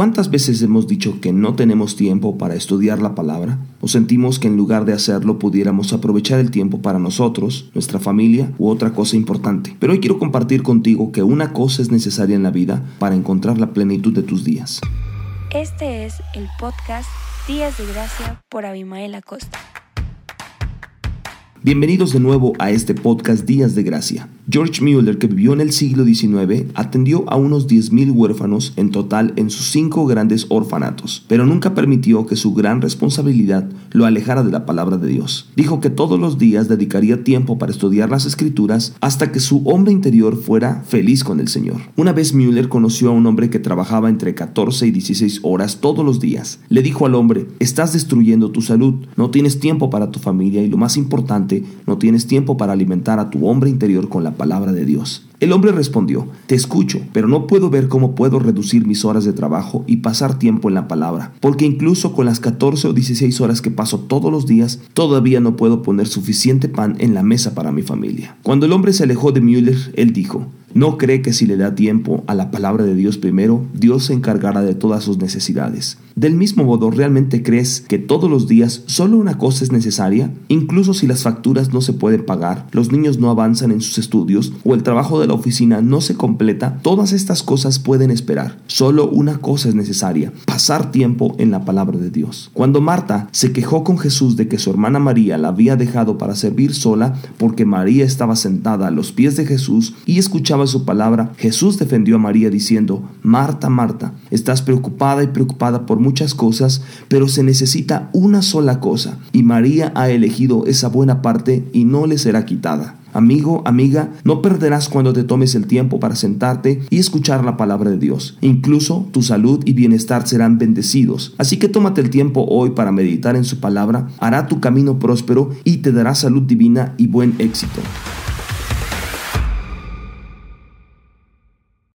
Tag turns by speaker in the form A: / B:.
A: ¿Cuántas veces hemos dicho que no tenemos tiempo para estudiar la palabra? ¿O sentimos que en lugar de hacerlo pudiéramos aprovechar el tiempo para nosotros, nuestra familia u otra cosa importante? Pero hoy quiero compartir contigo que una cosa es necesaria en la vida para encontrar la plenitud de tus días.
B: Este es el podcast Días de Gracia por Abimael Acosta.
A: Bienvenidos de nuevo a este podcast Días de Gracia. George Mueller, que vivió en el siglo XIX, atendió a unos 10.000 huérfanos en total en sus cinco grandes orfanatos, pero nunca permitió que su gran responsabilidad lo alejara de la palabra de Dios. Dijo que todos los días dedicaría tiempo para estudiar las escrituras hasta que su hombre interior fuera feliz con el Señor. Una vez Mueller conoció a un hombre que trabajaba entre 14 y 16 horas todos los días. Le dijo al hombre, estás destruyendo tu salud, no tienes tiempo para tu familia y lo más importante, no tienes tiempo para alimentar a tu hombre interior con la palabra de Dios. El hombre respondió, Te escucho, pero no puedo ver cómo puedo reducir mis horas de trabajo y pasar tiempo en la palabra, porque incluso con las 14 o 16 horas que paso todos los días, todavía no puedo poner suficiente pan en la mesa para mi familia. Cuando el hombre se alejó de Müller, él dijo, no cree que si le da tiempo a la palabra de Dios primero, Dios se encargará de todas sus necesidades. Del mismo modo, ¿realmente crees que todos los días solo una cosa es necesaria? Incluso si las facturas no se pueden pagar, los niños no avanzan en sus estudios o el trabajo de la oficina no se completa, todas estas cosas pueden esperar. Solo una cosa es necesaria, pasar tiempo en la palabra de Dios. Cuando Marta se quejó con Jesús de que su hermana María la había dejado para servir sola porque María estaba sentada a los pies de Jesús y escuchaba su palabra, Jesús defendió a María diciendo, Marta, Marta, estás preocupada y preocupada por muchas cosas, pero se necesita una sola cosa, y María ha elegido esa buena parte y no le será quitada. Amigo, amiga, no perderás cuando te tomes el tiempo para sentarte y escuchar la palabra de Dios. Incluso tu salud y bienestar serán bendecidos. Así que tómate el tiempo hoy para meditar en su palabra, hará tu camino próspero y te dará salud divina y buen éxito.